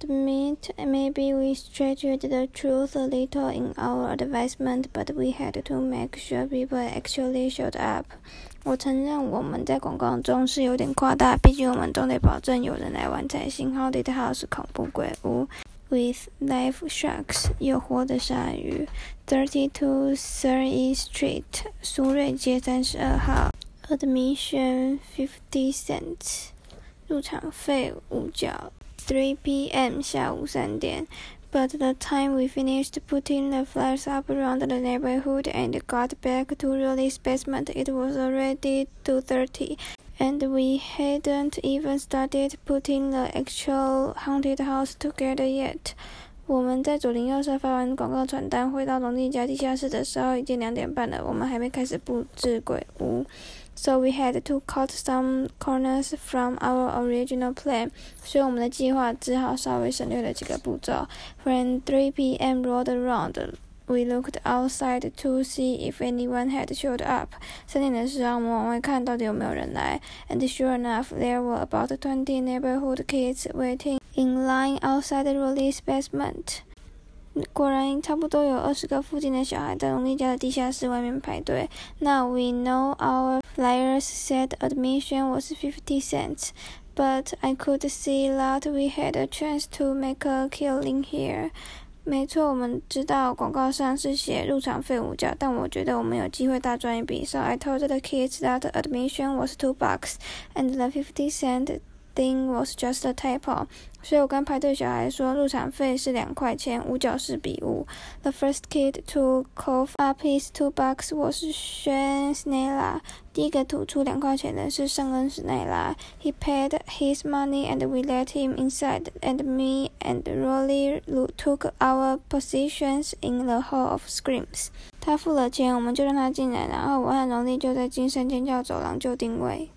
admit maybe we stretched the truth a little in our advertisement, but we had to make sure people actually showed up. 我承认我们在广告中是有点夸大，毕竟我们总得保证有人来玩才行。Haunted House 恐怖鬼屋。with live sharks 有活的鲨鱼，Thirty Two Surrey Street 苏瑞街三十二号，Admission fifty cents 入场费五角。3 p.m. 下午三点。But the time we finished putting the flares up around the neighborhood and got back to Rowley's basement, it was already 2:30, and we hadn't even started putting the actual haunted house together yet. 我们在左邻右舍发完广告传单，回到龙弟家地下室的时候，已经两点半了。我们还没开始布置鬼屋。so we had to cut some corners from our original plan. plan，所以我们的计划只好稍微省略了几个步骤。When 3 p.m. rolled around, we looked outside to see if anyone had showed up. up。三点的时候，我们往外看到底有没有人来。And sure enough, there were about twenty neighborhood kids waiting in line outside Rowley's basement。果然，差不多有二十个附近的小孩在荣利家的地下室外面排队。Now we know our flyers said admission was fifty cents, but I could see that we had a chance to make a killing here. 没错，我们知道广告上是写入场费五角，但我觉得我们有机会大赚一笔。So I told the kids that admission was two bucks, and the fifty cent thing was just a typo，所以我跟排队小孩说入场费是两块钱，五角是笔误。The first kid to cough up his two bucks was Sean Snella。第一个吐出两块钱的是圣恩史奈拉。He paid his money and we let him inside, and me and Rolly took our positions in the hall of screams。他付了钱，我们就让他进来，然后我和荣利就在惊声尖叫走廊就定位。